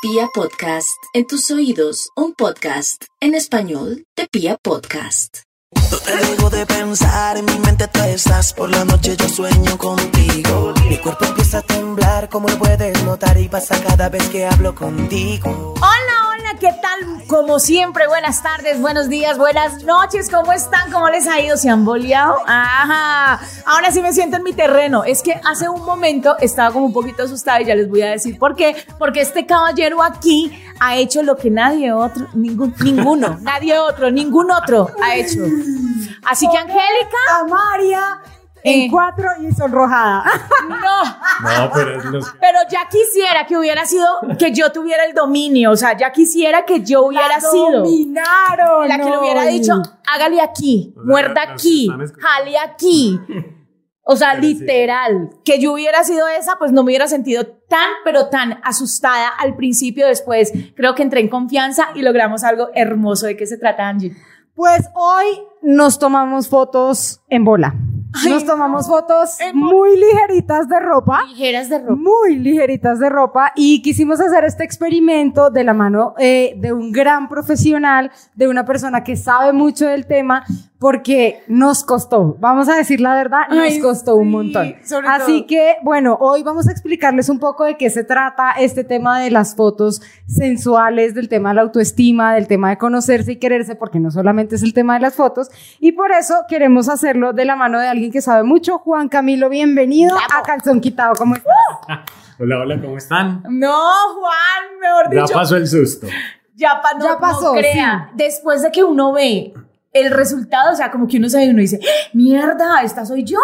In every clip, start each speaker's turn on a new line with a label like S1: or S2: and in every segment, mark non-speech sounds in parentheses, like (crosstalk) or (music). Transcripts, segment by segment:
S1: Pia Podcast, en tus oídos, un podcast en español de Pia Podcast.
S2: No te dejo de pensar, en mi mente tú estás. Por la noche yo sueño contigo. Mi cuerpo empieza a temblar, como puedes notar, y pasa cada vez que hablo contigo.
S3: Hola, ¿qué tal? Como siempre, buenas tardes, buenos días, buenas noches, ¿cómo están? ¿Cómo les ha ido? ¿Se han boleado? Ajá, ahora sí me siento en mi terreno. Es que hace un momento estaba como un poquito asustada y ya les voy a decir por qué. Porque este caballero aquí ha hecho lo que nadie otro, ningún, ninguno, (laughs) nadie otro, ningún otro ha hecho. Así que, Angélica,
S4: a
S3: Eh.
S4: en cuatro y sonrojada.
S3: no.
S5: No, pero es los-
S3: Pero ya quisiera que hubiera sido, que yo tuviera el dominio, o sea, ya quisiera que yo hubiera
S4: La
S3: sido
S4: dominaron.
S3: la que le
S4: no,
S3: hubiera dicho, hágale aquí,
S5: O sea,
S3: muerda aquí, jale aquí. O sea,
S5: Pero sí.
S3: literal, que yo hubiera sido esa, pues no me hubiera sentido tan, pero tan asustada al principio. Después creo que entré en confianza y logramos algo hermoso. ¿De qué se trata, Angie?
S4: Pues hoy nos tomamos fotos en bola. Nos tomamos fotos muy ligeritas de ropa.
S3: Ligeras de ropa.
S4: Muy ligeritas de ropa y quisimos hacer este experimento de la mano eh, de un gran profesional, de una persona que sabe mucho del tema, porque nos costó, vamos a decir la verdad, nos
S3: Ay,
S4: costó un
S3: sí,
S4: montón.
S3: sobre
S4: Así
S3: todo.
S4: que, bueno, hoy vamos a explicarles un poco de qué se trata este tema de las fotos sensuales, del tema de la autoestima, del tema de conocerse y quererse, porque no solamente es el tema de las fotos, y por eso queremos hacerlo de la mano de alguien que sabe mucho. Juan Camilo, bienvenido a Calzón Quitado. ¿Cómo estás?
S5: Hola, hola, ¿cómo están?
S3: No, Juan, mejor
S5: Ya
S3: dicho.
S5: pasó el susto.
S3: Ya, pa- no,
S4: Ya pasó,
S3: no crea. Después de que uno ve el resultado, o sea, como que uno se ve y uno dice, ¡Ah, mierda, esta soy yo.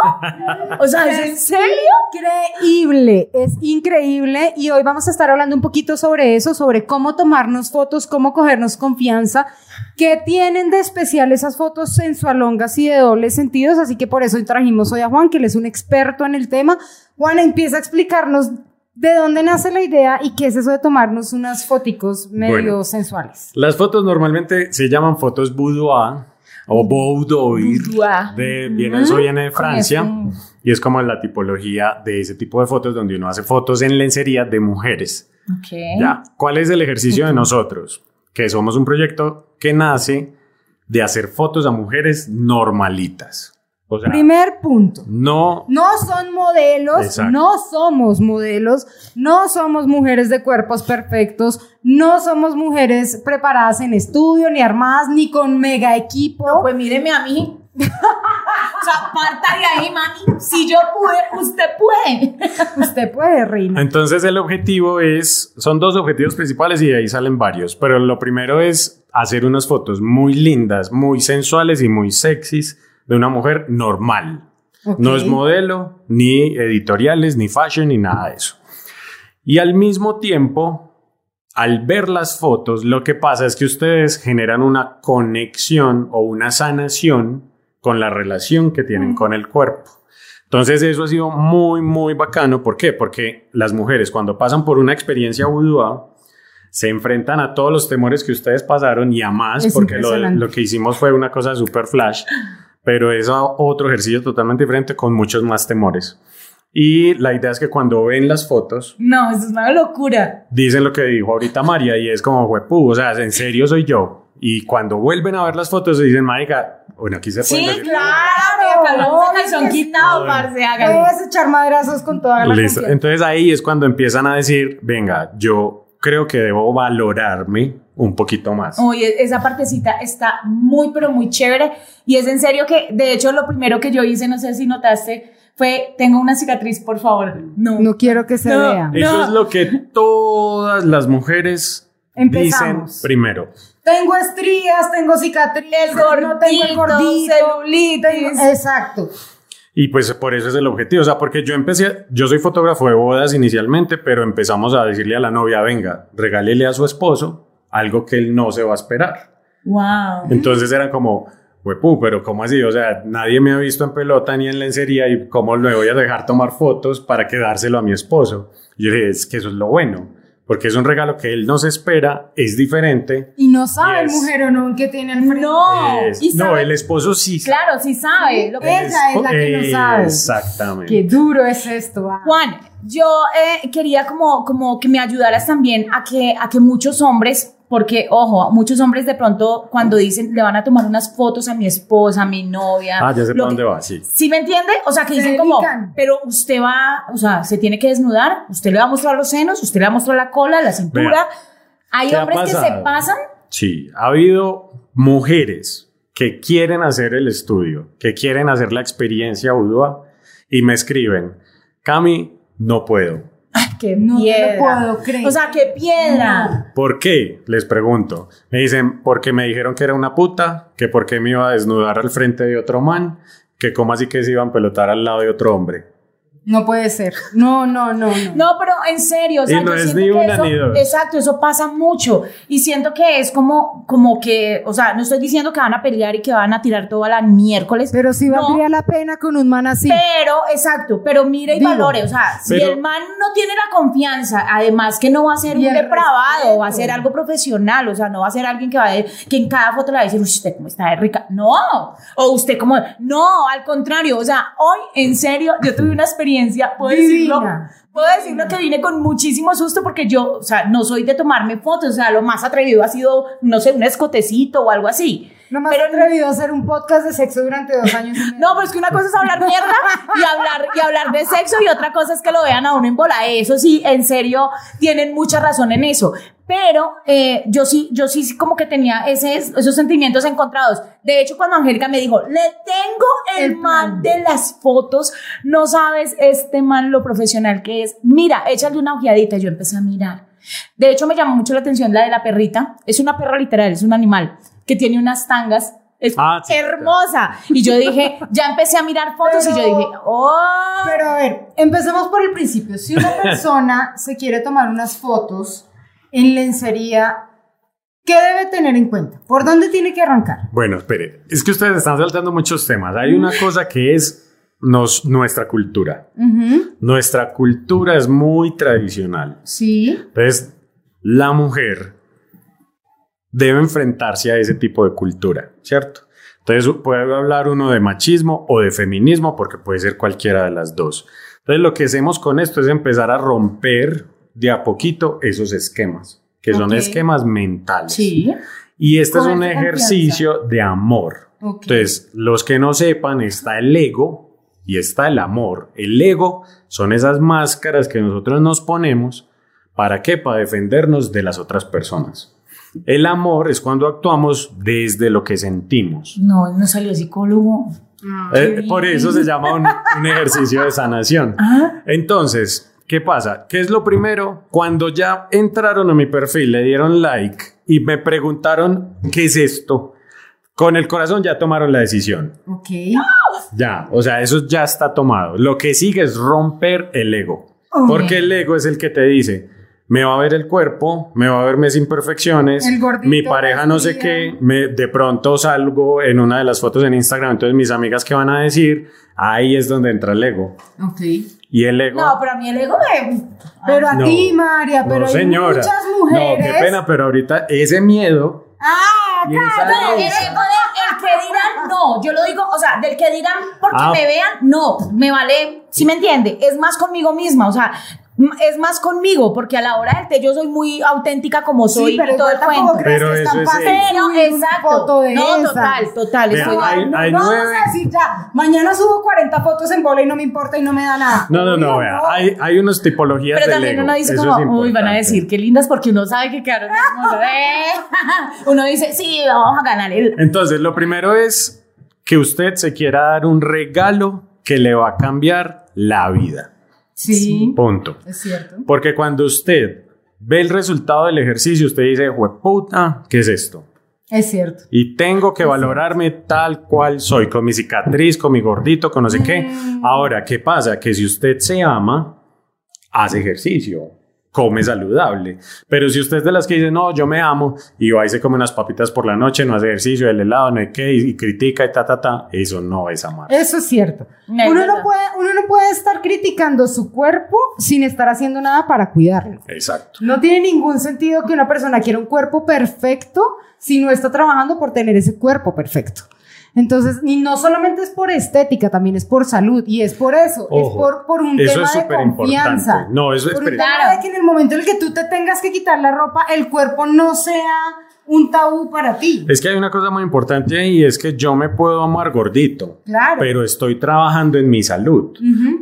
S3: O sea, ¿es (laughs) en serio?
S4: Increíble, es increíble y hoy vamos a estar hablando un poquito sobre eso, sobre cómo tomarnos fotos, cómo cogernos confianza, qué tienen de especial esas fotos sensualongas y de dobles sentidos, así que por eso hoy trajimos hoy a Juan, que él es un experto en el tema. Juan, empieza a explicarnos de dónde nace la idea y qué es eso de tomarnos unas foticos medio
S5: Bueno.
S4: sensuales.
S5: Las fotos normalmente se llaman fotos boudoir o boudoir. De, viene, eso viene de Francia y es como la tipología de ese tipo de fotos donde uno hace fotos en lencería de mujeres.
S3: Ok.
S5: Ya, ¿cuál es el ejercicio de nosotros? Que somos un proyecto que nace de hacer fotos a mujeres normalitas. O sea,
S4: Primer punto.
S5: no
S4: No son modelos,
S5: Exacto.
S4: no somos modelos, no somos mujeres de cuerpos perfectos, no somos mujeres preparadas en estudio, ni armadas, ni con mega equipo.
S3: No, pues míreme a mí. (laughs) o sea, parta de ahí, mami. Si yo pude, usted puede.
S4: Usted puede, reina.
S5: Entonces el objetivo es, son dos objetivos principales y de ahí salen varios, pero lo primero es hacer unas fotos muy lindas, muy sensuales y muy sexys de una mujer normal. No es modelo, ni editoriales, ni fashion, ni nada de eso. Y al mismo tiempo, al ver las fotos, lo que pasa es que ustedes generan una conexión o una sanación con la relación que tienen con el cuerpo. Entonces eso ha sido muy, muy bacano. ¿Por qué? Porque las mujeres cuando pasan por una experiencia boudoir, se enfrentan a todos los temores que ustedes pasaron y a más,
S4: Es
S5: porque lo, lo que hicimos fue una cosa super flash, pero es otro ejercicio totalmente diferente con muchos más temores. Y la idea es que cuando ven las fotos,
S3: No, eso es una locura.
S5: dicen lo que dijo ahorita María y es como, huepú, o sea, en serio soy yo. Y cuando vuelven a ver las fotos, se dicen, marica, bueno, aquí se pueden
S3: Sí,
S5: ver-
S3: claro. Acá no calzón
S4: que sí.
S3: quitado, parce. hágalo.
S4: Puedes echar madrazos con toda la
S5: Listo. Entonces ahí es cuando empiezan a decir, venga, yo creo que debo valorarme un poquito más.
S3: Oye, esa partecita está muy, pero muy chévere. Y es en serio que, de hecho, lo primero que yo hice, no sé si notaste, fue, tengo una cicatriz, por favor. No.
S4: No quiero que se
S3: No.
S4: vea.
S5: Eso
S3: No.
S5: es lo que todas las mujeres
S4: Empezamos.
S5: dicen primero.
S4: Tengo estrías, tengo cicatrices, no tengo el gordito.
S3: celulitis.
S4: Exacto.
S5: Y pues por eso es el objetivo. O sea, porque yo empecé, yo soy fotógrafo de bodas inicialmente, pero empezamos a decirle a la novia, venga, regálele a su esposo algo que él no se va a esperar.
S3: Wow.
S5: Entonces eran como, huepú, pero ¿cómo así? O sea, nadie me ha visto en pelota ni en lencería y ¿cómo le voy a dejar tomar fotos para quedárselo a mi esposo? Y yo dije, es que eso es lo bueno. porque es un regalo que él no se espera, es diferente.
S4: Y no sabe el
S5: Yes.
S4: mujeronón que tiene al frente.
S3: No.
S5: Es-
S3: ¿y
S5: no,
S3: sabe?
S5: el esposo sí sabe.
S3: Claro, sí sabe. Lo que-
S4: Ella es la que no sabe.
S5: Exactamente.
S4: Qué duro es esto. ah.
S3: Juan, yo eh, quería como, como que me ayudaras también a que, a que muchos hombres, porque ojo, muchos hombres de pronto cuando dicen le van a tomar unas fotos a mi esposa, a mi novia.
S5: Ah, ya sé para dónde
S3: que-
S5: va, sí.
S3: ¿Sí me entiende? O sea, que
S4: Se
S3: dicen como,
S4: dedican.
S3: pero usted va, o sea, se tiene que desnudar, usted le va a mostrar los senos, usted le va a mostrar la cola, la cintura. Hay
S5: ¿qué ha
S3: hombres que se pasan.
S5: Sí, ha habido mujeres que quieren hacer el estudio, que quieren hacer la experiencia Udua y me escriben, Cami, no puedo. (laughs)
S3: ¡Qué
S4: No puedo creer.
S3: O sea, qué piedra.
S5: ¿Por qué? Les pregunto. Me dicen, porque me dijeron que era una puta, que por qué me iba a desnudar al frente de otro man, que cómo así que se iban a pelotar al lado de otro hombre.
S4: No puede ser. No, no, no, no.
S3: No, pero en serio, o sea,
S5: Y no
S3: yo
S5: es
S3: siento
S5: ni
S3: que
S5: una
S3: eso,
S5: ni dos.
S3: exacto, eso pasa mucho y siento que es como, como que, o sea, no estoy diciendo que van a pelear y que van a tirar todo a la miércoles,
S4: Pero sí
S3: No.
S4: valdría la pena con un man así.
S3: pero, exacto, pero mire y
S4: Digo,
S3: valore, o sea, si el man no tiene la confianza, además que no va a ser un depravado,
S4: respeto.
S3: va a ser algo profesional, o sea, no va a ser alguien que va a, que en cada foto le va a decir, "Uy, usted cómo está de rica, no, o usted como, no, al contrario, o sea, hoy, en serio, yo tuve una experiencia, puedo decirlo. Puedo decirlo que vine con muchísimo susto porque yo, o sea, no soy de tomarme fotos, o sea, lo más atrevido ha sido, no sé, un escotecito o algo así.
S4: Lo más
S3: Pero-
S4: atrevido a hacer un podcast de sexo durante dos años. y. (laughs)
S3: No, pero es que una cosa es hablar mierda y hablar, y hablar de sexo y otra cosa es que lo vean a uno en bola. Eso sí, en serio, tienen mucha razón en eso. Pero eh, yo sí, yo sí como que tenía ese, esos sentimientos encontrados. De hecho, cuando Angélica me dijo, le tengo el,
S4: El
S3: man de las fotos, no sabes este man lo profesional que es. Mira, échale una ojeadita. Yo empecé a mirar. De hecho, me llamó mucho la atención la de la perrita. Es una perra literal, es un animal que tiene unas tangas. Es
S5: Ah,
S3: hermosa. Y yo dije, ya empecé a mirar fotos y yo
S4: Pero-
S3: dije, oh.
S4: Pero a ver, empecemos por el principio. Si una (laughs) persona se quiere tomar unas fotos en lencería, ¿qué debe tener en cuenta? ¿Por dónde tiene que arrancar?
S5: Bueno, espere, es que ustedes están saltando muchos temas. Hay una cosa que es nos, nuestra cultura. Nuestra cultura es muy tradicional.
S4: Sí.
S5: Entonces, la mujer debe enfrentarse a ese tipo de cultura, ¿cierto? Entonces, puede hablar uno de machismo o de feminismo, porque puede ser cualquiera de las dos. Entonces, lo que hacemos con esto es empezar a romper de a poquito esos esquemas, que son esquemas mentales.
S3: Sí.
S5: Y este es un ejercicio de amor.
S4: Ok.
S5: Entonces, los que no sepan, está el ego y está el amor. El ego son esas máscaras que nosotros nos ponemos. ¿Para qué? Para defendernos de las otras personas. El amor es cuando actuamos desde lo que sentimos.
S3: No, no salió psicólogo.
S5: Eh, por eso se llama un, un ejercicio de sanación. (laughs)
S3: Ah,
S5: Entonces, ¿qué pasa? ¿Qué es lo primero? Cuando ya entraron a mi perfil, le dieron like y me preguntaron, ¿qué es esto? Con el corazón ya tomaron la decisión.
S4: Ok.
S5: Ya, o sea, eso ya está tomado. Lo que sigue es romper el ego. Porque el ego es el que te dice, me va a ver el cuerpo, me va a ver mis imperfecciones, mi pareja no sé qué, me, de pronto salgo en una de las fotos en Instagram, entonces mis amigas que van a decir, ahí es donde entra el ego.
S4: Ok.
S5: Y el ego...
S3: no, pero a mí el ego me...
S4: Pero a
S5: No.
S4: ti, María, pero
S5: no,
S4: hay
S5: señora.
S4: muchas
S5: No,
S4: mujeres.
S5: qué pena, pero ahorita ese miedo...
S4: Ah,
S3: No, el ego que dirán, no, yo lo digo, o sea, del que dirán porque
S5: Ah.
S3: me vean, no, me vale, ¿sí me entiende? Es más conmigo misma, o sea, es más conmigo, porque a la hora del té yo soy muy auténtica como soy
S4: sí, pero
S3: y todo el cuento.
S4: crees
S5: Pero
S4: que
S5: eso es.
S3: Pero, exacto.
S4: foto de
S3: no,
S4: esas.
S3: total, total. De
S5: hay-
S4: no
S5: nueve-
S4: vamos a decir ya, mañana subo 40 fotos en bola y no me importa y no me da nada.
S5: No, no, no,
S4: Obvio,
S5: vea, hay, hay unas tipologías
S3: Pero también uno dice
S5: Eso
S3: como, uy, van a decir qué lindas porque uno sabe que quedaron. Eh. (laughs) Uno dice, sí, vamos a ganar el...
S5: Entonces, lo primero es que usted se quiera dar un regalo que le va a cambiar la vida.
S4: Sí,
S5: Punto.
S4: es cierto.
S5: Porque cuando usted ve el resultado del ejercicio, usted dice, puta, ¿qué es esto?
S4: Es cierto.
S5: Y tengo que valorarme tal cual soy, con mi cicatriz, con mi gordito, con no sé qué.
S4: Mm.
S5: Ahora, ¿qué pasa? Que si usted se ama, hace ejercicio. Come saludable. Pero si usted es de las que dice, no, yo me amo, y va y se come unas papitas por la noche, no hace ejercicio, el helado, no hay qué, y, y critica y ta, ta, ta, eso no es amar.
S4: Eso es cierto.
S3: No,
S4: uno, no puede, uno no puede estar criticando su cuerpo sin estar haciendo nada para cuidarlo.
S5: Exacto.
S4: No tiene ningún sentido que una persona quiera un cuerpo perfecto si no está trabajando por tener ese cuerpo perfecto. Entonces, y no solamente es por estética, también es por salud y es por eso, es por, por un
S5: eso
S4: tema
S5: es
S4: de confianza.
S5: importante. No, eso es
S4: Por un tema de que en el momento en el que tú te tengas que quitar la ropa, el cuerpo no sea un tabú para ti.
S5: Es que hay una cosa muy importante y es que yo me puedo amar gordito,
S4: Claro.
S5: pero estoy trabajando en mi salud.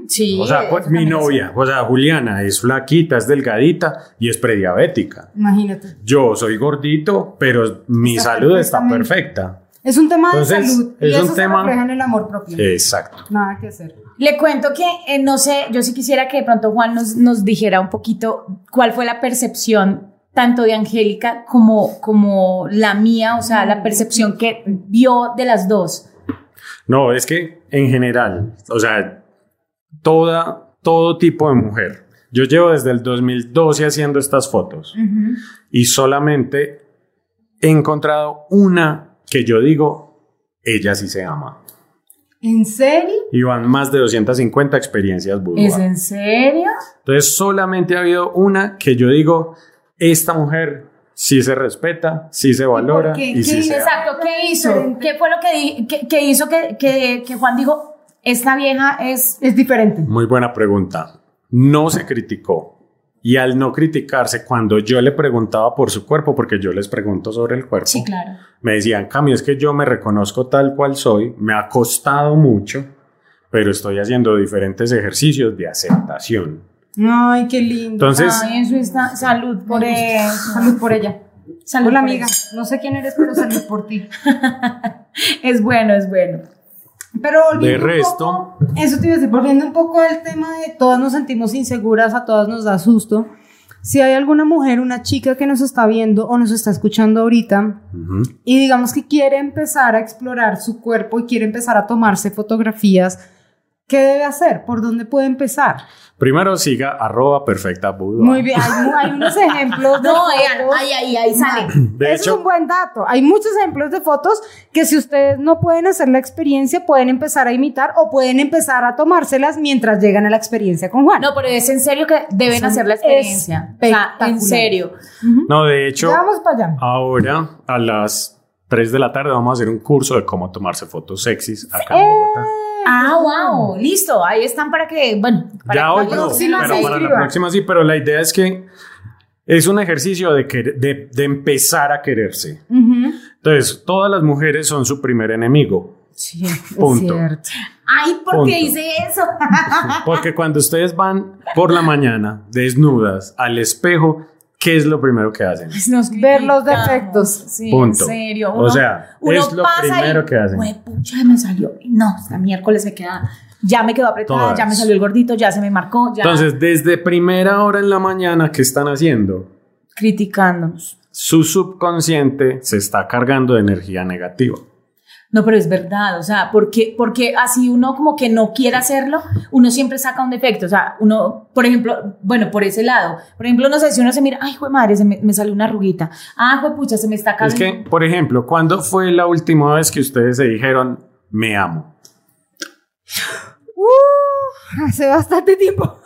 S3: Sí.
S5: O sea, pues, mi novia, o sea, Juliana, es flaquita, es delgadita y es prediabética.
S4: Imagínate.
S5: Yo soy gordito, pero mi
S4: Está
S5: salud está perfecta.
S4: Es un tema
S5: Entonces,
S4: de salud y
S5: es un
S4: eso se
S5: tema-
S4: refleja en el amor propio.
S5: Exacto.
S4: Nada que hacer.
S3: Le cuento que, eh, no sé, yo sí quisiera que de pronto Juan nos, nos dijera un poquito cuál fue la percepción tanto de Angélica como, como la mía, o sea, la percepción que vio de las dos.
S5: No, es que en general, o sea, toda, todo tipo de mujer. Yo llevo desde el 2012 haciendo estas fotos y solamente he encontrado una que yo digo, ella sí se ama.
S4: ¿En serio?
S5: Y van más de 250 experiencias
S3: ¿Es
S5: boudoir.
S3: en serio?
S5: Entonces solamente ha habido una que yo digo, esta mujer sí se respeta, sí se valora
S4: qué?
S5: y,
S4: ¿Qué
S5: sí se ama.
S3: Exacto, ¿qué hizo? ¿Qué fue lo que, di- que, que hizo que, que, que Juan dijo, esta vieja es...
S4: Es diferente.
S5: Muy buena pregunta. No se criticó. Y al no criticarse, cuando yo le preguntaba por su cuerpo, porque yo les pregunto sobre el cuerpo,
S3: Sí, claro.
S5: me decían, Cami, es que yo me reconozco tal cual soy, me ha costado mucho, pero estoy haciendo diferentes ejercicios de aceptación.
S4: Ay, qué lindo.
S5: Entonces,
S3: Ay, eso está... Salud por eso.
S4: Salud por ella.
S3: Salud
S4: Hola,
S3: por
S4: amiga.
S3: eso.
S4: No sé quién eres, pero salud por ti. (laughs)
S3: Es bueno, es bueno.
S4: Pero
S5: De resto-
S4: poco- eso te iba a decir, volviendo un poco al tema de todas nos sentimos inseguras, a todas nos da susto. Si hay alguna mujer, una chica que nos está viendo o nos está escuchando ahorita
S5: Ujú.
S4: y digamos que quiere empezar a explorar su cuerpo y quiere empezar a tomarse fotografías, ¿qué debe hacer? ¿Por dónde puede empezar?
S5: primero siga arroba perfecta boudoir.
S4: Muy bien, hay, unos ejemplos de (laughs)
S3: No,
S4: fotos.
S3: ahí, ahí, ahí sale.
S5: De
S4: Eso
S5: hecho,
S4: es un buen dato. Hay muchos ejemplos de fotos que si ustedes no pueden hacer la experiencia, pueden empezar a imitar o pueden empezar a tomárselas mientras llegan a la 3 con Juan.
S3: No, pero es en serio que deben
S4: Son
S3: hacer la experiencia. O sea, en serio.
S5: no, de hecho,
S4: vamos para allá.
S5: ahora a las 3 de la tarde vamos a hacer un curso de cómo tomarse fotos sexys acá
S4: Eh,
S5: en Bogotá.
S3: Ah, wow, listo. Ahí están para que, bueno, para
S5: Ya
S3: que
S5: hoy no,
S4: próxima
S5: pero
S4: se
S5: para la próxima sí, pero la idea es que es un ejercicio de, quer- de, de empezar a quererse.
S4: Ujú.
S5: Entonces, todas las mujeres son su primer enemigo.
S4: Sí, es
S5: Punto.
S4: cierto.
S3: Ay, ¿por
S5: Punto.
S3: qué hice eso? (laughs)
S5: Porque cuando ustedes van por la mañana desnudas al espejo, ¿qué es lo primero que hacen?
S3: Nos
S4: Ver los defectos.
S3: Sí,
S5: Punto.
S3: en serio.
S5: O sea, es lo primero
S3: y,
S5: que hacen.
S3: "Jue pucha, me salió. No, hasta miércoles me queda. Ya me quedó apretada,
S5: Todas.
S3: ya me salió el gordito, ya se me marcó, ya.
S5: Entonces, desde primera hora en la mañana, ¿qué están haciendo?
S3: criticándonos.
S5: Su subconsciente se está cargando de energía negativa.
S3: No, pero es verdad, o sea, porque, porque así uno como que no quiere hacerlo, uno siempre saca un defecto, o sea, uno, por ejemplo, bueno, por ese lado, por ejemplo, no sé, si uno se mira, ay, jue madre, se me, me salió una arruguita, ah, jue pucha, se me está
S5: Es
S3: cayendo.
S5: que, por ejemplo, ¿cuándo fue la última vez que ustedes se dijeron, me amo?
S4: Uh, (laughs) hace bastante tiempo.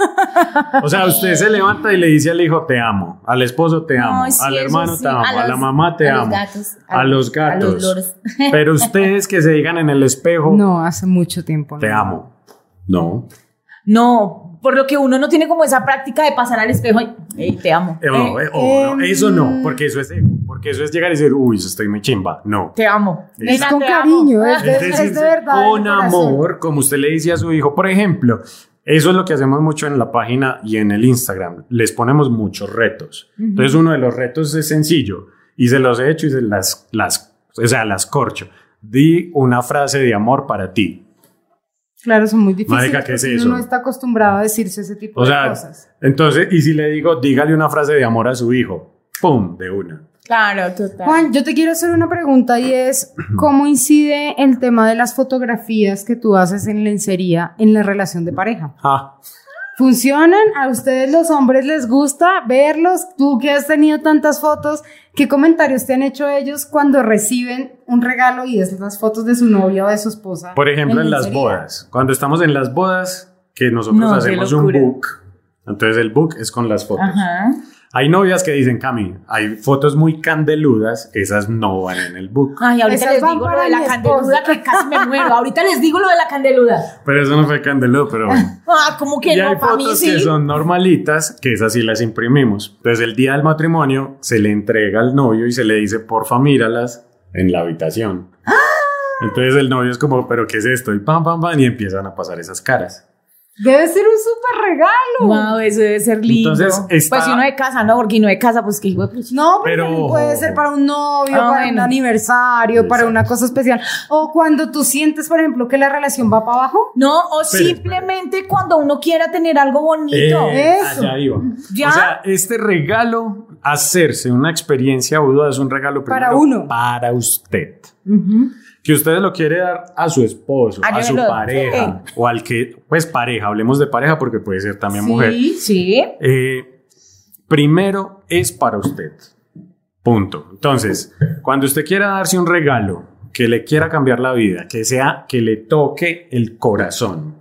S5: O sea, usted se levanta y le dice al hijo, te amo, al esposo, te amo,
S3: sí,
S5: al
S3: eso
S5: hermano,
S3: sí,
S5: te amo, a, la mamá, te
S3: a los
S5: amo,
S3: gatos,
S5: a, los gatos.
S3: a los loros. (laughs)
S5: Pero ustedes que se digan en el espejo,
S4: No, hace mucho tiempo.
S5: te
S4: no.
S5: amo. No.
S3: No, por lo que uno no tiene como esa práctica de pasar al espejo y, "Ey, te amo,
S5: Eh, no,
S3: eh,
S5: eh, oh, no,
S4: em,
S5: eso no, porque eso es ego, porque eso es llegar y decir, uy, estoy muy chimba. No.
S3: te amo.
S5: Es
S4: con cariño,
S3: amo.
S4: es de-
S5: Es decir,
S4: de verdad,
S5: con
S4: de
S5: amor, como usted le dice a su hijo. Por ejemplo, eso es lo que hacemos mucho en la página y en el Instagram. Les ponemos muchos retos. Entonces, uno de los retos es sencillo y se los he hecho y se las, las, o sea, las corcho. Di una frase de amor para ti.
S4: Claro, son muy difíciles.
S5: Marica, ¿qué es eso?
S4: Uno no está acostumbrado a decirse ese tipo
S5: O
S4: de
S5: sea,
S4: cosas.
S5: entonces, y si le digo, dígale una frase de amor a su hijo, ¡pum! De una.
S3: Claro, total.
S4: Juan, yo te quiero hacer una pregunta y es, (clears throat) ¿cómo incide el tema de las fotografías que tú haces en lencería en la relación de pareja?
S5: Ah,
S4: ¿Funcionan? ¿A ustedes los hombres les gusta verlos? Tú que has tenido tantas fotos, ¿qué comentarios te han hecho ellos cuando reciben un regalo y es las fotos de su novia o de su esposa?
S5: Por ejemplo, en las
S4: lencería?
S5: bodas. Cuando estamos en las bodas, que nosotros
S3: No,
S5: hacemos un book. Entonces el book es con las fotos.
S3: Ajá.
S5: Hay novias que dicen, Cami, hay fotos muy candeludas, esas no van en el book.
S3: Ay, ahorita
S4: Esas
S3: les digo lo de la candeluda que casi me muero. Ahorita les digo lo de la candeluda.
S5: Pero eso no fue candeludo, pero bueno. (laughs)
S3: Ah, como que
S5: y hay
S3: no, mí
S5: fotos
S3: sí.
S5: que son normalitas, que esas sí las imprimimos. Entonces el día del matrimonio se le entrega al novio y se le dice, porfa, míralas en la habitación.
S3: ¡Ah!
S5: Entonces el novio es como, pero ¿qué es esto? Y pam, pam, pam, y empiezan a pasar esas caras.
S4: Debe ser un súper regalo.
S3: Wow, eso debe ser lindo.
S5: Entonces, está-
S3: Pues si uno de casa, ¿no? Porque no de casa, pues que hijo de pucha.
S4: No, pero, puede ser para un novio,
S3: Ah,
S4: para un aniversario, para una cosa especial. O cuando tú sientes, por ejemplo, que la relación va para abajo.
S3: No, o simplemente cuando uno quiera tener algo bonito.
S5: Eh,
S4: Eso.
S5: allá iba.
S3: ¿Ya?
S5: O sea, este regalo, hacerse una experiencia boudoir es un regalo
S4: Para
S5: primero
S4: uno.
S5: Para usted. Que usted lo quiere dar a su esposo, a su
S3: lo-
S5: pareja, o al que, pues pareja, hablemos de pareja porque puede ser también mujer.
S3: Sí, sí.
S5: Eh, primero es para usted. Punto. Entonces, cuando usted quiera darse un regalo que le quiera cambiar la vida, que sea que le toque el corazón,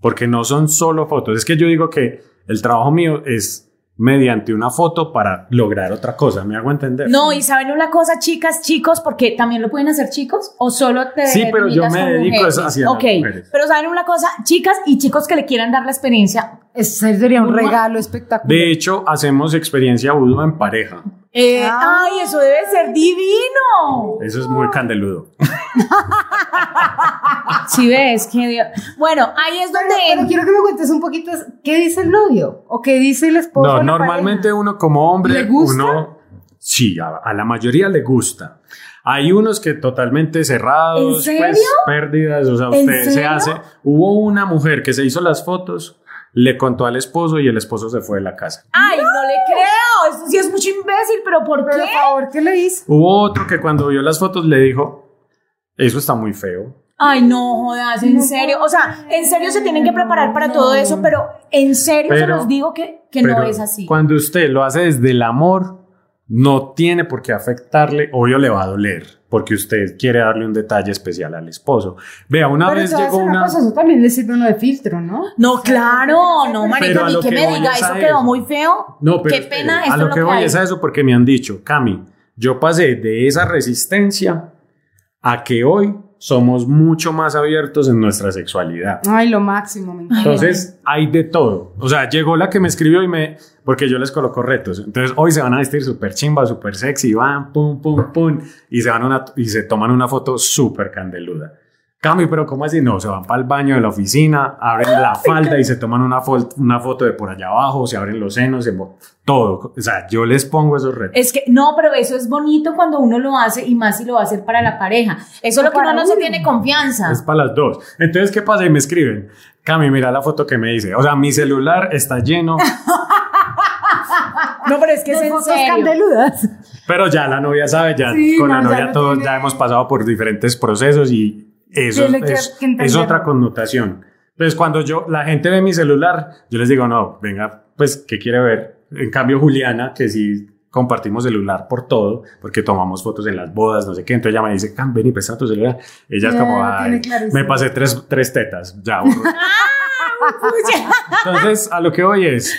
S5: porque no son solo fotos. Es que yo digo que el trabajo mío es mediante una foto para lograr otra cosa. ¿Me hago entender?
S3: No, y saben una cosa, chicas, chicos, porque también lo pueden hacer chicos o solo te
S5: Sí, pero yo me dedico
S3: mujeres?
S5: es hacia
S3: Ok,
S5: mujeres.
S3: pero saben una cosa, chicas y chicos que le quieran dar la experiencia.
S4: Ese sería un regalo espectacular.
S5: De hecho, hacemos experiencia boudoir en pareja.
S3: Eh,
S4: Ah.
S3: Ay, eso debe ser divino.
S5: Eso es muy candeludo. (laughs)
S3: Si ves que Dios- Bueno, ahí es donde
S4: pero quiero que me cuentes un poquito qué dice el novio o qué dice el esposo.
S5: No, normalmente
S4: pareja.
S5: uno como hombre,
S4: ¿Le gusta?
S5: uno sí, a, a la mayoría le gusta. Hay unos que totalmente cerrados,
S3: ¿En serio?
S5: pues pérdidas, o sea,
S3: ¿En
S5: usted se
S3: serio?
S5: hace. Hubo una mujer que se hizo las fotos, le contó al esposo y el esposo se fue de la casa.
S3: Ay, no le creo. Eso sí imbécil, pero ¿por
S4: Pero,
S3: qué?
S4: por favor, ¿qué le hizo?
S5: Hubo otro que cuando vio las fotos le dijo, eso está muy feo.
S3: Ay, no jodas, en serio. O sea, en serio se tienen que preparar para todo eso, pero en serio se los digo que, que no es así.
S5: Cuando usted lo hace desde el amor, no tiene por qué afectarle, obvio le va a doler, porque usted quiere darle un detalle especial al esposo. Vea, una
S4: Pero
S5: vez
S4: a
S5: llegó una...
S4: cosa, eso también le sirve uno de filtro, ¿no?
S3: No, claro, no,
S5: a
S3: ni
S5: lo
S3: que
S5: que
S3: me diga,
S5: es
S3: eso
S5: a
S3: quedó
S5: eso.
S3: muy feo.
S5: No, pero
S3: Qué
S5: espere,
S3: pena,
S5: a
S3: esto
S5: lo
S3: es
S5: que
S3: lo que
S5: voy es a eso porque me han dicho, Cami, yo pasé de esa resistencia a que hoy somos mucho más abiertos en nuestra sexualidad.
S4: Ay, lo máximo, me encanta.
S5: Entonces hay de todo. O sea, llegó la que me escribió y me. Porque yo les coloco retos. Entonces hoy se van a vestir súper chimba, súper sexy, van, pum, pum, pum. Y se, van a una, y se toman una foto súper candeluda. Cami, pero ¿cómo así? No, se van para el baño de la oficina, abren la falda y se toman una, fol- una foto de por allá abajo, se abren los senos, se todo. O sea, yo les pongo esos retos.
S3: Es que no, pero eso es bonito cuando uno lo hace y más si lo va a hacer para la pareja. Eso es lo que uno no se tiene confianza.
S5: Es para las dos. Entonces, ¿qué pasa? Y me escriben, Cami, mira la foto que me dice. O sea, mi celular está lleno, (laughs)
S3: No, pero es que es en
S4: fotos
S3: serio.
S4: candeludas.
S5: pero ya la novia sabe, ya
S4: Sí,
S5: con la
S4: no,
S5: novia
S4: no
S5: todos
S4: tiene-
S5: ya hemos pasado por diferentes procesos y eso es,
S4: que
S5: es otra connotación. Entonces, cuando yo, la gente ve mi celular, yo les digo, no, venga, pues, ¿qué quiere ver? En cambio, Juliana, que sí compartimos celular por todo, porque tomamos fotos en las bodas, no sé qué, entonces ella me dice, Cam, ven y presta tu celular. Ella es como, "Ay, me pasé tres, tres tetas, ya. borro". (laughs) Entonces, a lo que voy es,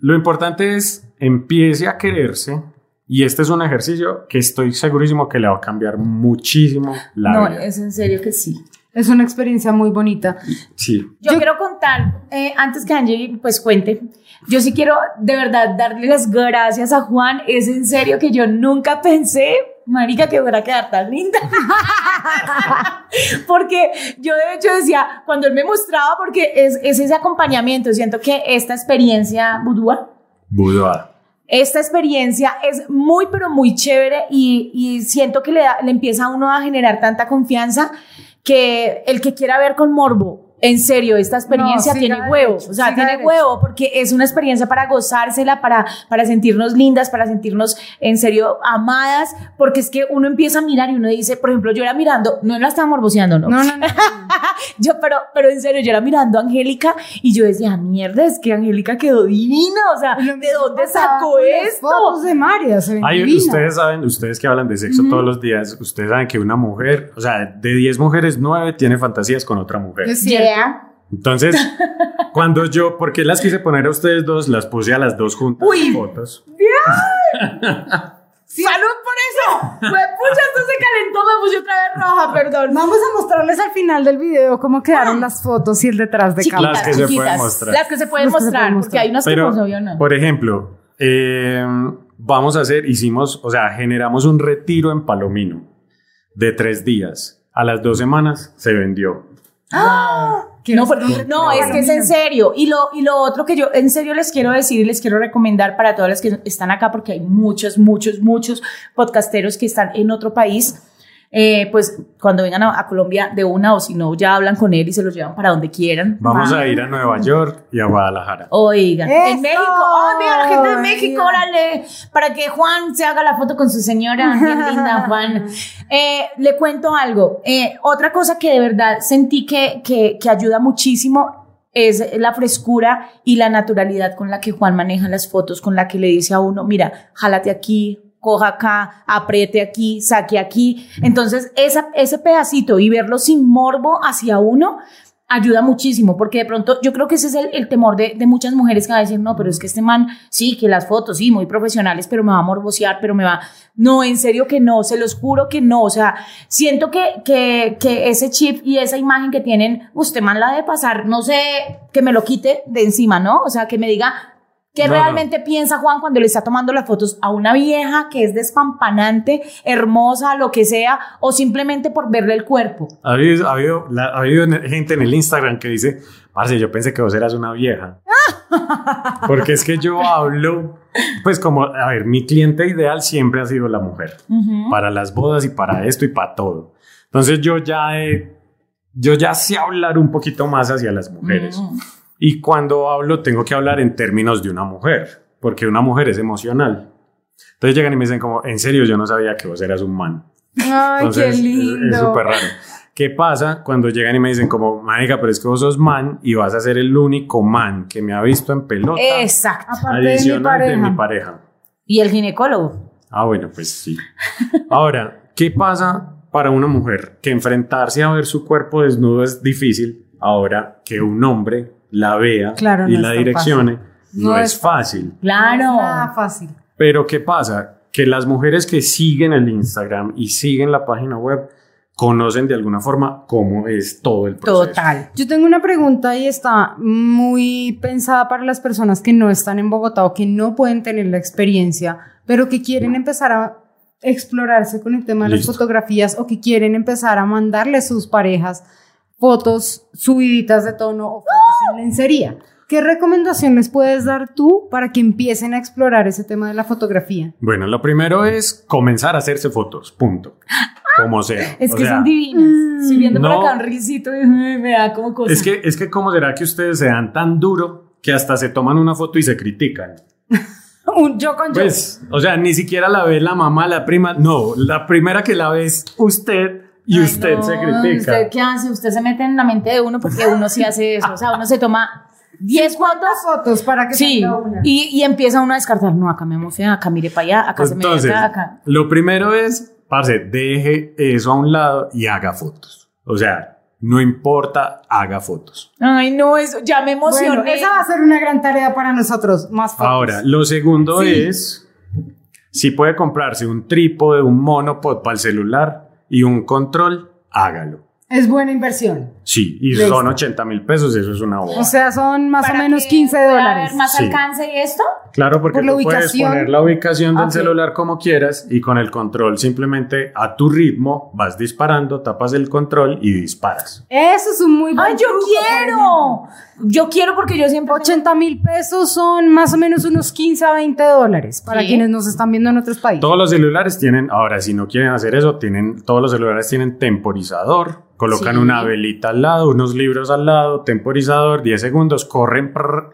S5: lo importante es empiece a quererse y este es un ejercicio que estoy segurísimo que le va a cambiar muchísimo la
S3: No,
S5: vida.
S3: es en serio que sí.
S4: Es una experiencia muy bonita.
S5: Sí.
S3: Yo,
S4: Yo-
S3: quiero contar, eh, antes que Angie pues cuente, yo sí quiero de verdad darle las gracias a Juan. Es en serio que yo nunca pensé, marica, que fuera a quedar tan linda. (laughs) porque yo de hecho decía, cuando él me mostraba, porque es, es ese acompañamiento, siento que esta experiencia boudoir,
S5: Boudoir.
S3: Esta experiencia es muy, pero muy chévere y, y siento que le, da- le empieza a uno a generar tanta confianza que el que quiera ver con morbo En serio, esta experiencia
S4: No,
S3: tiene huevo,
S4: derecho,
S3: o sea, tiene
S4: derecho.
S3: huevo porque es una experiencia para gozársela, para, para sentirnos lindas, para sentirnos en serio amadas, porque es que uno empieza a mirar y uno dice, por ejemplo, yo era mirando, no la estaba morboseando, ¿no?
S4: No, no, no. (laughs)
S3: Yo, pero, pero en serio, yo era mirando a Angélica y yo decía, mierda, es que Angélica quedó divina, o sea, ¿de dónde sacó esto?
S4: Fotos de María, se ven
S5: Ay, ustedes saben, ustedes que hablan de sexo todos los días, ustedes saben que una mujer, o sea, de 10 mujeres, 9 tiene fantasías con otra mujer.
S4: Es cierto.
S5: Entonces, cuando yo, porque las quise poner a ustedes dos, las puse a las dos juntas
S3: Uy.
S5: fotos. (laughs)
S3: ¡Salud por eso! Me pucha, esto se calentó, me puse otra vez roja, perdón.
S4: Vamos a mostrarles al final del video cómo quedaron las fotos y el detrás de cámara.
S5: Las que se pueden mostrar.
S3: Las que se pueden
S4: que
S3: mostrar, porque hay unas que
S5: Pero,
S3: no se vio, no.
S5: por ejemplo, eh, vamos a hacer, hicimos, o sea, generamos un retiro en Palomino de tres días. A las dos semanas se vendió.
S4: ¿Qué
S3: No, no, es que es en serio. Y lo, y lo otro que yo en serio les quiero decir y les quiero recomendar para todas las que están acá, porque hay muchos, muchos, muchos podcasteros que están en otro país. Eh, pues cuando vengan a, a Colombia de una o si no, ya hablan con él y se los llevan para donde quieran.
S5: Vamos
S3: Va.
S5: a ir a Nueva York y a Guadalajara.
S3: Oigan, en. México, oh, mira la gente de México, órale, para que Juan se haga la foto con su señora, bien linda, (laughs) Juan. Eh, le cuento algo, eh, otra cosa que de verdad sentí que, que, que ayuda muchísimo es la frescura y la naturalidad con la que Juan maneja las fotos, con la que le dice a uno, mira, jálate aquí, coja acá, apriete aquí, saque aquí. Entonces, esa, ese pedacito y verlo sin morbo hacia uno ayuda muchísimo, porque de pronto yo creo que ese es el, temor de, de muchas mujeres que van a decir, no, pero es que este man, sí, que las fotos, sí, muy profesionales, pero me va a morbosear, pero me va... No, en serio que no, se los juro que no, o sea, siento que, que, que ese chip y esa imagen que tienen, usted man la debe pasar, no sé, que me lo quite de encima, ¿no? O sea, que me diga... ¿Qué
S5: No, no.
S3: realmente piensa Juan cuando le está tomando las fotos a una vieja que es despampanante, hermosa, lo que sea, o simplemente por verle el cuerpo?
S5: Ha habido, ha habido, la- ha habido gente en el Instagram que dice, parce, yo pensé que vos eras una vieja. (laughs) Porque es que yo hablo, pues como, a ver, mi cliente ideal siempre ha sido la mujer. Para las bodas y para esto y para todo. Entonces yo ya he, yo ya sé hablar un poquito más hacia las mujeres.
S3: Mm.
S5: Y cuando hablo tengo que hablar en términos de una mujer, porque una mujer es emocional. Entonces llegan y me dicen como, en serio, yo no sabía que vos eras un man.
S4: Ay,
S5: Entonces,
S4: qué lindo.
S5: Es súper raro. ¿Qué pasa cuando llegan y me dicen como, marica, pero es que vos sos man y vas a ser el único man que me ha visto en pelota
S3: Exacto.
S4: Aparte de mi
S5: adicional de mi
S4: pareja?
S3: Y el ginecólogo.
S5: Ah, bueno, pues sí. Ahora, ¿qué pasa para una mujer? Que enfrentarse a ver su cuerpo desnudo es difícil. Ahora, que un hombre la vea
S4: Claro,
S5: y
S4: no
S5: la direccione no,
S4: No
S5: es
S4: es
S5: fácil.
S3: Claro.
S4: No es nada fácil.
S5: Pero ¿qué pasa? Que las mujeres que siguen el Instagram y siguen la página web conocen de alguna forma cómo es todo el proceso.
S3: Total.
S4: Yo tengo una pregunta y está muy pensada para las personas que no están en Bogotá o que no pueden tener la experiencia, pero que quieren empezar a explorarse con el tema de
S5: Listo.
S4: las fotografías o que quieren empezar a mandarle a sus parejas fotos subiditas de tono o fotos en lencería. ¿Qué recomendación les puedes dar tú para que empiecen a explorar ese tema de la fotografía?
S5: Bueno, lo primero es comenzar a hacerse fotos, punto. Como sea.
S3: Es
S5: O
S3: que
S5: sea,
S3: son divinas. Estoy viendo
S5: no.
S3: por acá un risito y me da como cosa.
S5: Es que, es que cómo será que ustedes se dan tan duro que hasta se toman una foto y se critican. (laughs)
S4: Un yo con yo.
S5: Pues, o sea, ni siquiera la ve la mamá, la prima. No, la primera que la ve es usted y
S3: Ay,
S5: usted
S3: no,
S5: se critica.
S3: ¿Usted qué hace? Usted se mete en la mente de uno porque uno sí hace eso. O sea, uno se toma 10 fotos.
S4: fotos para que
S3: Sí,
S4: salga una.
S3: y, y empieza uno a descartar. No, acá me fea, acá mire para allá, acá se me
S5: Entonces,
S3: acá, acá.
S5: lo primero es, parce, deje eso a un lado y haga fotos. O sea, no importa, haga fotos.
S3: Ay, no, eso ya me emocioné.
S4: Bueno, esa va a ser una gran tarea para nosotros. Más fotos.
S5: Ahora, lo segundo
S4: Sí.
S5: es, si puede comprarse un trípode, un monopod para el celular y un control, hágalo.
S4: Es buena inversión.
S5: Sí, y
S4: Listo.
S5: son 80 mil pesos, eso es una boba.
S4: O sea, son más o menos
S3: que
S4: 15
S3: pueda
S4: dólares.
S3: más
S5: Sí.
S3: alcance y esto.
S5: Claro, porque
S4: Por
S5: tú puedes poner la ubicación del celular como quieras y con el control simplemente a tu ritmo vas disparando, tapas el control y disparas.
S4: Eso es un muy buen
S3: Ay, yo
S4: truco,
S3: quiero. Yo quiero porque yo siempre.
S4: 80 mil pesos son más o menos unos 15 a 20 dólares para
S3: Sí.
S4: quienes nos están viendo en otros países.
S5: Todos los celulares tienen, ahora si no quieren hacer eso, tienen, todos los celulares tienen temporizador, colocan
S3: Sí.
S5: una velita al lado, unos libros al lado, temporizador, 10 segundos, corren, prrr,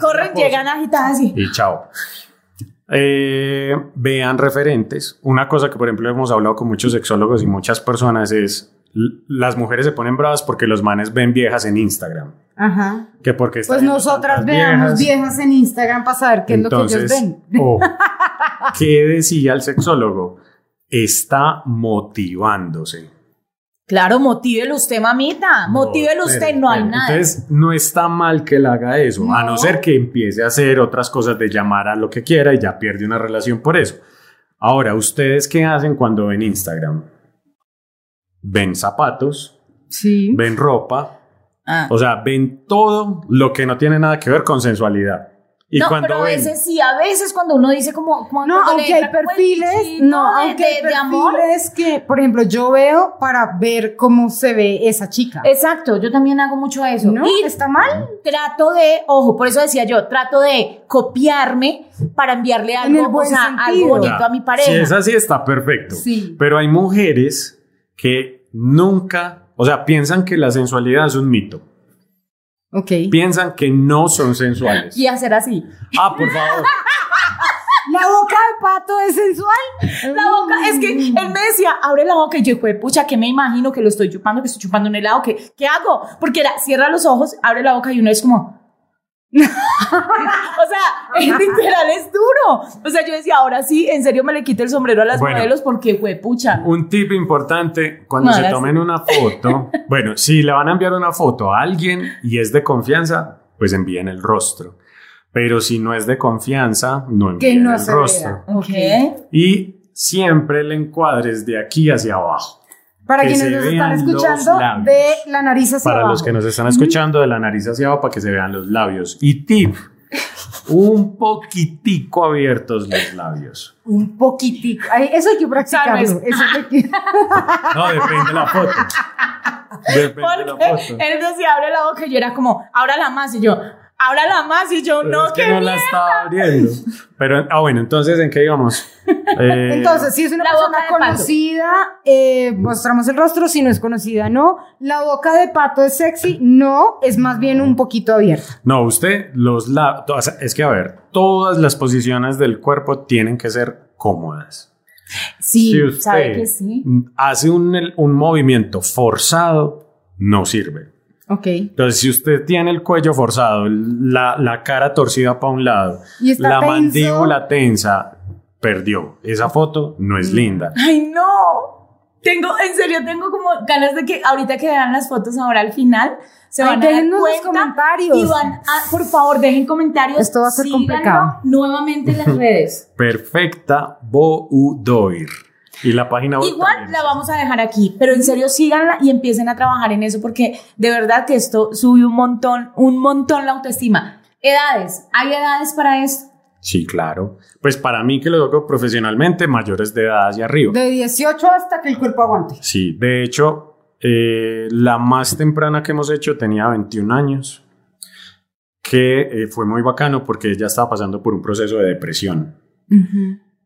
S5: corren, (laughs)
S3: llegan agitadas así.
S5: y chao. Eh, vean referentes. Una cosa que, por ejemplo, hemos hablado con muchos sexólogos y muchas personas es las mujeres se ponen bravas porque los manes ven viejas en Instagram.
S4: Ajá.
S5: Que porque
S4: Pues nosotras veamos viejas en Instagram para saber qué es lo que ellos ven.
S5: ojo, ¿qué decía el sexólogo? Está motivándose.
S3: Claro, motívelo usted, mamita. Motívelo usted, no hay nada.
S5: Entonces, no está mal que él haga eso, a no
S3: No.
S5: ser que empiece a hacer otras cosas de llamar a lo que quiera y ya pierde una relación por eso. Ahora, ¿ustedes qué hacen cuando ven Instagram? Ven zapatos,
S4: Sí.
S5: ven ropa,
S3: Ah.
S5: o sea, ven todo lo que no tiene nada que ver con sensualidad. Y
S3: no,
S5: cuando
S3: pero a
S5: ven,
S3: veces sí, a veces cuando uno dice como... como
S4: No, aunque hay perfiles, no,
S3: de-
S4: aunque
S3: de,
S4: hay
S3: de amor.
S4: perfiles que, por ejemplo, yo veo para ver cómo se ve esa chica.
S3: Exacto, yo también hago mucho eso.
S4: ¿No?
S3: Y
S4: ¿Está mal?
S3: trato de, ojo, por eso decía yo, trato de copiarme para enviarle
S4: En
S3: algo, o sea, algo bonito
S5: Ya,
S3: a mi pareja.
S5: Si es así, está perfecto.
S4: Sí.
S5: Pero hay mujeres que nunca, o sea, piensan que la sensualidad es un mito.
S4: Ok.
S5: Piensan que no son sensuales.
S3: Y hacer así.
S5: Ah, por favor. (laughs)
S4: ¿La boca de pato es sensual?
S3: La boca, es que él me decía, abre la boca y yo, fue pucha, que me imagino que lo estoy chupando, que estoy chupando un helado, que, ¿qué hago? Porque era, cierra los ojos, abre la boca y uno es como... (laughs) o sea, es literal, es duro. O sea, yo decía, ahora sí, en serio me le quito el sombrero a las
S5: Bueno.
S3: modelos porque fue pucha.
S5: Un tip importante, cuando
S3: No,
S5: se tomen una foto, (laughs) bueno, si le van a enviar una foto a alguien y es de confianza, pues envíen el rostro. Pero si no es de confianza, no envíen
S4: no
S5: el rostro.
S4: vea.
S3: Ok.
S5: Y siempre el encuadre es de aquí hacia abajo.
S4: Para
S5: Que
S4: quienes nos están escuchando,
S5: labios.
S4: de la nariz hacia
S5: Para
S4: abajo.
S5: los que nos están escuchando, de la nariz hacia abajo para que se vean los labios. Y tip, un poquitico abiertos los labios.
S4: Un poquitico. Ay, eso hay que practicarlo. Eso hay que- (laughs)
S5: No, depende de la foto. Depende de la
S3: Porque
S5: foto.
S3: él decía, abre la boca y yo era como, ábrala más. Y yo, ábrala más. Y yo,
S5: Pero
S3: no,
S5: es que
S3: que
S5: no la estaba abriendo. Pero, ah, bueno, entonces, ¿en qué íbamos? Eh,
S4: Entonces, si es una
S3: La
S4: persona conocida, eh, mostramos el rostro. Si no es conocida, no. La boca de pato es sexy, no. Es más bien un poquito abierta.
S5: No, usted, los labios, es que a ver, todas las posiciones del cuerpo tienen que ser cómodas.
S3: Sí,
S5: si usted
S3: sabe que sí.
S5: hace un, un movimiento forzado, no sirve.
S4: Ok.
S5: Entonces, si usted tiene el cuello forzado, la, la cara torcida para un lado,
S4: Y
S5: la
S4: tenso.
S5: mandíbula tensa, perdió. Esa foto no es linda.
S3: Ay, no. Tengo, en serio, tengo como ganas de que ahorita que vean las fotos ahora al final, se
S4: Ay,
S3: van a dar cuenta
S4: comentarios.
S3: y van a, por favor, dejen comentarios.
S4: Esto va a ser complicado.
S3: nuevamente en las (laughs) redes.
S5: Perfecta Boudoir. Y la página web
S3: Igual
S5: también.
S3: la vamos a dejar aquí, pero en serio síganla y empiecen a trabajar en eso porque de verdad que esto sube un montón, un montón la autoestima. Edades, ¿hay edades para esto?
S5: Sí, claro. Pues para mí que lo hago profesionalmente, mayores de edad hacia arriba.
S4: De 18 hasta que el cuerpo aguante.
S5: Sí, de hecho, eh, la más temprana que hemos hecho tenía 21 años, que eh, fue muy bacano porque ella estaba pasando por un proceso de depresión.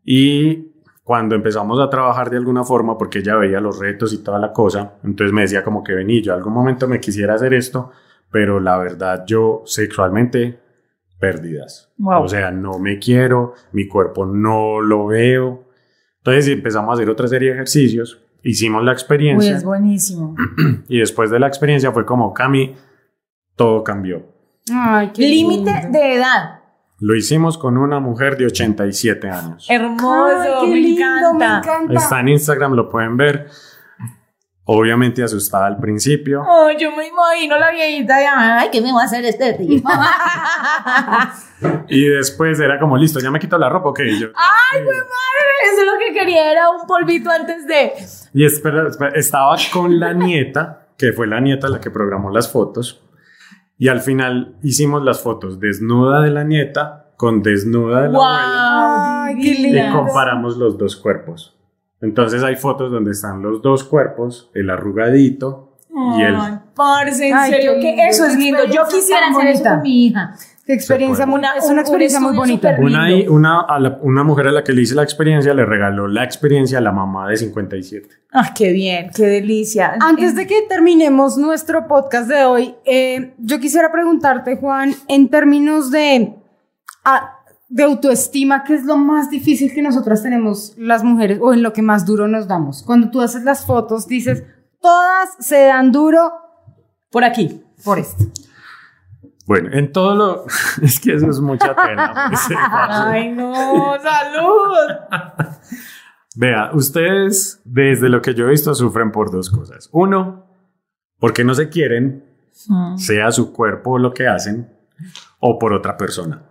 S5: Y cuando empezamos a trabajar de alguna forma, porque ella veía los retos y toda la cosa, entonces me decía como que vení, yo algún momento me quisiera hacer esto, pero la verdad yo sexualmente pérdidas.
S3: Wow.
S5: O sea, no me quiero, mi cuerpo no lo veo. Entonces empezamos a hacer otra serie de ejercicios, hicimos la
S3: Uy,
S5: experiencia
S3: es buenísimo. (clears throat)
S5: y después de la experiencia fue como, Cami, todo cambió.
S4: Ay, qué
S3: Límite
S4: lindo.
S3: de edad.
S5: Lo hicimos con una mujer de 87 años.
S3: Hermoso,
S4: Ay, qué
S3: me,
S4: lindo,
S3: encanta.
S4: me encanta.
S5: Está en Instagram, lo pueden ver. Obviamente asustada al principio.
S3: Oh, yo me imagino la viejita ya, ay, ¿qué me va a hacer este tipo? (laughs)
S5: Y después era como, listo, ya me quito la ropa, ok. Yo,
S3: ay, güey, madre, eso es lo que quería, era un polvito antes de...
S5: y espera, espera, estaba con la nieta, que fue la nieta la que programó las fotos. Y al final hicimos las fotos desnuda de la nieta con desnuda de la abuela.
S4: Ay, qué
S5: Y
S4: lindo.
S5: comparamos los dos cuerpos. Entonces hay fotos donde están los dos cuerpos, el arrugadito y el...
S3: Ay, parce, en
S4: Ay,
S3: serio,
S4: qué
S3: que
S4: lindo,
S3: eso es lindo. Yo quisiera hacer eso con mi hija.
S4: Qué experiencia, muy-
S3: Una-
S4: es
S3: un-
S4: una
S3: un
S4: experiencia muy bonita.
S5: Una, una, a la- una mujer a la que le hice la experiencia le regaló la experiencia a la mamá de 57.
S3: Ah, qué bien, qué delicia.
S4: Antes de que terminemos nuestro podcast de hoy, eh, yo quisiera preguntarte, Juan, en términos de, ah, de autoestima, ¿qué es lo más difícil que nosotras tenemos las mujeres o en lo que más duro nos damos? Cuando tú haces las fotos, dices, todas se dan duro
S3: por aquí.
S4: por esto.
S5: Bueno, en todo lo... (laughs) Es que eso es mucha pena. pues.
S3: Ay, no, salud.
S5: Vea, ustedes, desde lo que yo he visto, sufren por dos cosas. Uno, porque no se quieren, sea su cuerpo lo que hacen, o por otra persona.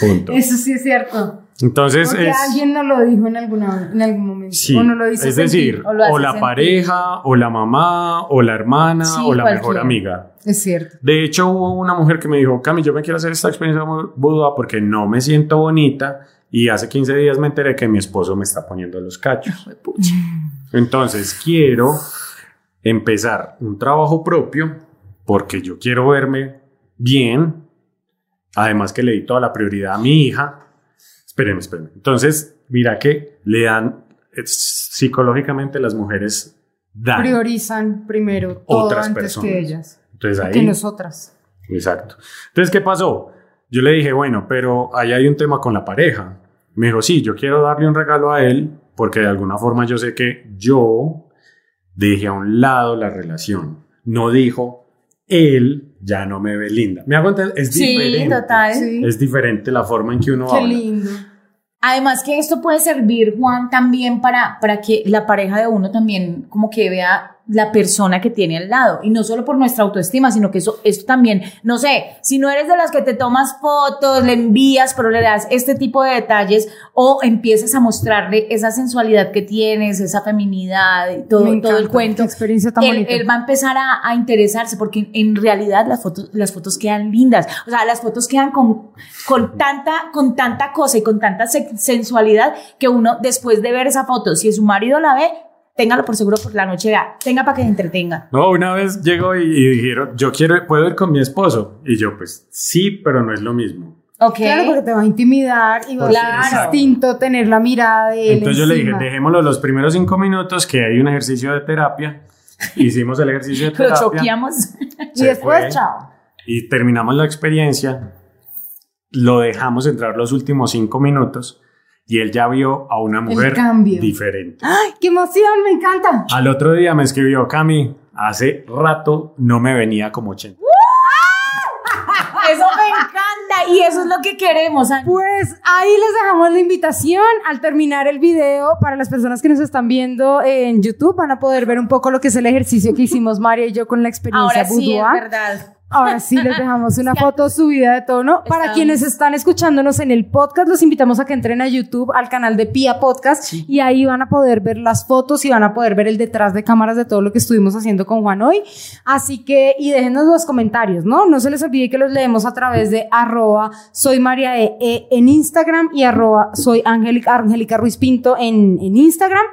S5: Punto.
S4: Eso sí es cierto.
S5: Entonces
S4: Porque
S5: es...
S4: alguien nos lo dijo en, alguna, en algún momento.
S5: Sí,
S4: o nos lo hizo
S5: es
S4: sentir.
S5: decir,
S3: o lo hace
S5: o la
S3: sentir.
S5: pareja, o la mamá, o la hermana,
S3: Sí,
S5: o la mejor amiga.
S4: Es cierto.
S5: De hecho, hubo una mujer que me dijo, Cami, yo me quiero hacer esta experiencia Buda porque no me siento bonita y hace 15 días me enteré que mi esposo me está poniendo los cachos. Entonces, quiero empezar un trabajo propio porque yo quiero verme bien. Además que le di toda la prioridad a mi hija. Espérenme, espérenme. Entonces, mira que le dan, es- psicológicamente las mujeres dan.
S4: Priorizan primero todo
S5: Otras
S4: antes
S5: personas.
S4: que ellas.
S5: Entonces ahí...
S4: Que nosotras.
S5: Exacto. Entonces, ¿qué pasó? Yo le dije, bueno, pero ahí hay un tema con la pareja. Me dijo, sí, yo quiero darle un regalo a él porque de alguna forma yo sé que yo dejé a un lado la relación. No dijo, él ya no me ve linda. ¿Me hago entender? Es
S3: Sí,
S5: diferente.
S3: total.
S4: Sí.
S5: Es diferente la forma en que uno
S4: Qué
S5: habla.
S4: lindo.
S3: Además que esto puede servir, Juan, también para, para que la pareja de uno también como que vea la persona que tiene al lado. Y no solo por nuestra autoestima, sino que eso, esto también, no sé, si no eres de las que te tomas fotos, le envías, pero le das este tipo de detalles o empiezas a mostrarle esa sensualidad que tienes, esa feminidad y todo,
S4: Me
S3: todo el
S4: encanta,
S3: cuento.
S4: experiencia tan
S3: él, él va a empezar a, a interesarse porque en realidad las fotos, las fotos quedan lindas. O sea, las fotos quedan con, con, tanta, con tanta cosa y con tanta se- sensualidad que uno después de ver esa foto, si su marido la ve, téngalo por seguro por la noche, vea, tenga para que se entretenga.
S5: No, una vez llegó y, y dijeron, yo quiero, puedo ir con mi esposo. Y yo, pues sí, pero no es lo mismo.
S3: Ok.
S4: Claro, porque te va a intimidar y va a distinto tener la mirada de él.
S5: Entonces yo le dije,
S4: encima.
S5: dejémoslo los primeros cinco minutos, que hay un ejercicio de terapia. (laughs) Hicimos el ejercicio de
S3: Lo
S5: terapia.
S3: choqueamos.
S4: Y después,
S5: fue.
S4: chao.
S5: y terminamos la experiencia. Lo dejamos entrar los últimos cinco minutos y él ya vio a una mujer diferente.
S4: ¡Ay, qué emoción! Me encanta.
S5: Al otro día me escribió Cami, hace rato no me venía como 80. (laughs)
S3: Eso me encanta y eso es lo que queremos.
S4: Pues ahí les dejamos la invitación. Al terminar el video, para las personas que nos están viendo en YouTube, van a poder ver un poco lo que es el ejercicio que hicimos María y yo con la experiencia
S3: Ahora sí, es verdad.
S4: Ahora sí les (laughs) dejamos una foto subida de tono. Para
S3: Estamos-
S4: quienes están escuchándonos en el podcast, los invitamos a que entren a YouTube, al canal de Pia Podcast, y ahí van a poder ver las fotos y van a poder ver el detrás de cámaras de todo lo que estuvimos haciendo con Juan hoy. Así que, y déjenos los comentarios, ¿no? No se les olvide que los leemos a través de arroba soy María E, E en Instagram y arroba soy Angélica Ruiz Pinto en, en Instagram.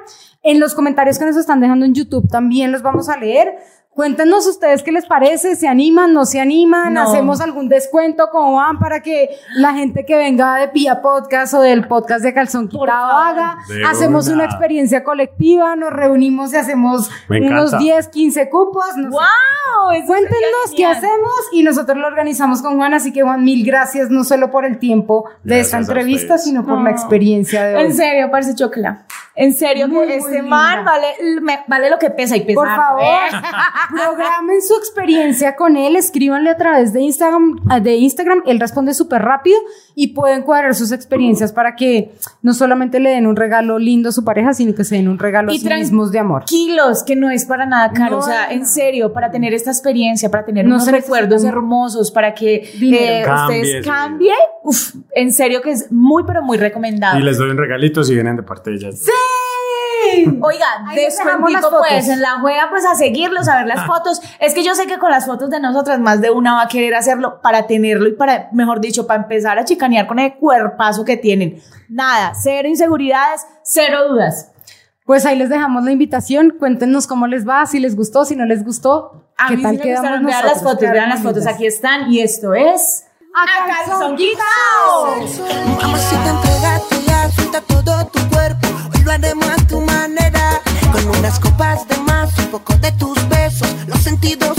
S4: En los comentarios que nos están dejando en YouTube también los vamos a leer. Cuéntenos ustedes qué les parece, se animan, no se animan,
S3: No.
S4: hacemos algún descuento como van para que la gente que venga de Pia Podcast o del podcast de Calzón Quitado haga,
S5: De
S4: hacemos
S5: una.
S4: una experiencia colectiva, nos reunimos y hacemos unos
S5: encanta.
S4: 10, 15 cupos. no.
S3: ¡Wow!
S4: Cuéntenos qué hacemos y nosotros lo organizamos con Juan, así que Juan, mil gracias no solo por el tiempo de
S5: Gracias
S4: esta entrevista, sino por
S3: No.
S4: la experiencia de hoy.
S3: En serio, parece chocla. En serio,
S4: Muy,
S3: que este man vale, me- vale lo que pesa y pesa.
S4: Por favor, (laughs) programen su experiencia con él, escríbanle a través de Instagram, de Instagram, él responde súper rápido y pueden cuadrar sus experiencias para que no solamente le den un regalo lindo a su pareja, sino que se den un regalo a
S3: Y
S4: sí
S3: tran-
S4: mismos de amor.
S3: Kilos, que no es para nada caro.
S4: No,
S3: o sea,
S4: no.
S3: en serio, para tener esta experiencia, para tener
S4: No
S3: unos recuerdos hermosos, para que eh,
S5: Cambie
S3: ustedes cambien. Uf, en serio que es muy, pero muy recomendado.
S5: Y les doy un regalito si vienen de parte de ellas.
S3: Oiga,
S4: Ahí fotos.
S3: pues en la juega pues a seguirlos, a ver las fotos. Es que yo sé que con las fotos de nosotras más de una va a querer hacerlo para tenerlo y para, mejor dicho, para empezar a chicanear con el cuerpazo que tienen. Nada, cero inseguridades, cero dudas.
S4: Pues ahí les dejamos la invitación, cuéntenos cómo les va, si les gustó, si no les gustó.
S3: A
S4: ¿Qué
S3: mí
S4: tal
S3: sí me
S4: quedamos
S3: gustaron. Vean las fotos, vean las fotos. Aquí están. Y esto es.
S4: ¡A calzón
S2: entregate ya, suelta todo tu cuerpo lo haremos a tu manera. Con unas copas de más, un poco de tus besos, los sentidos.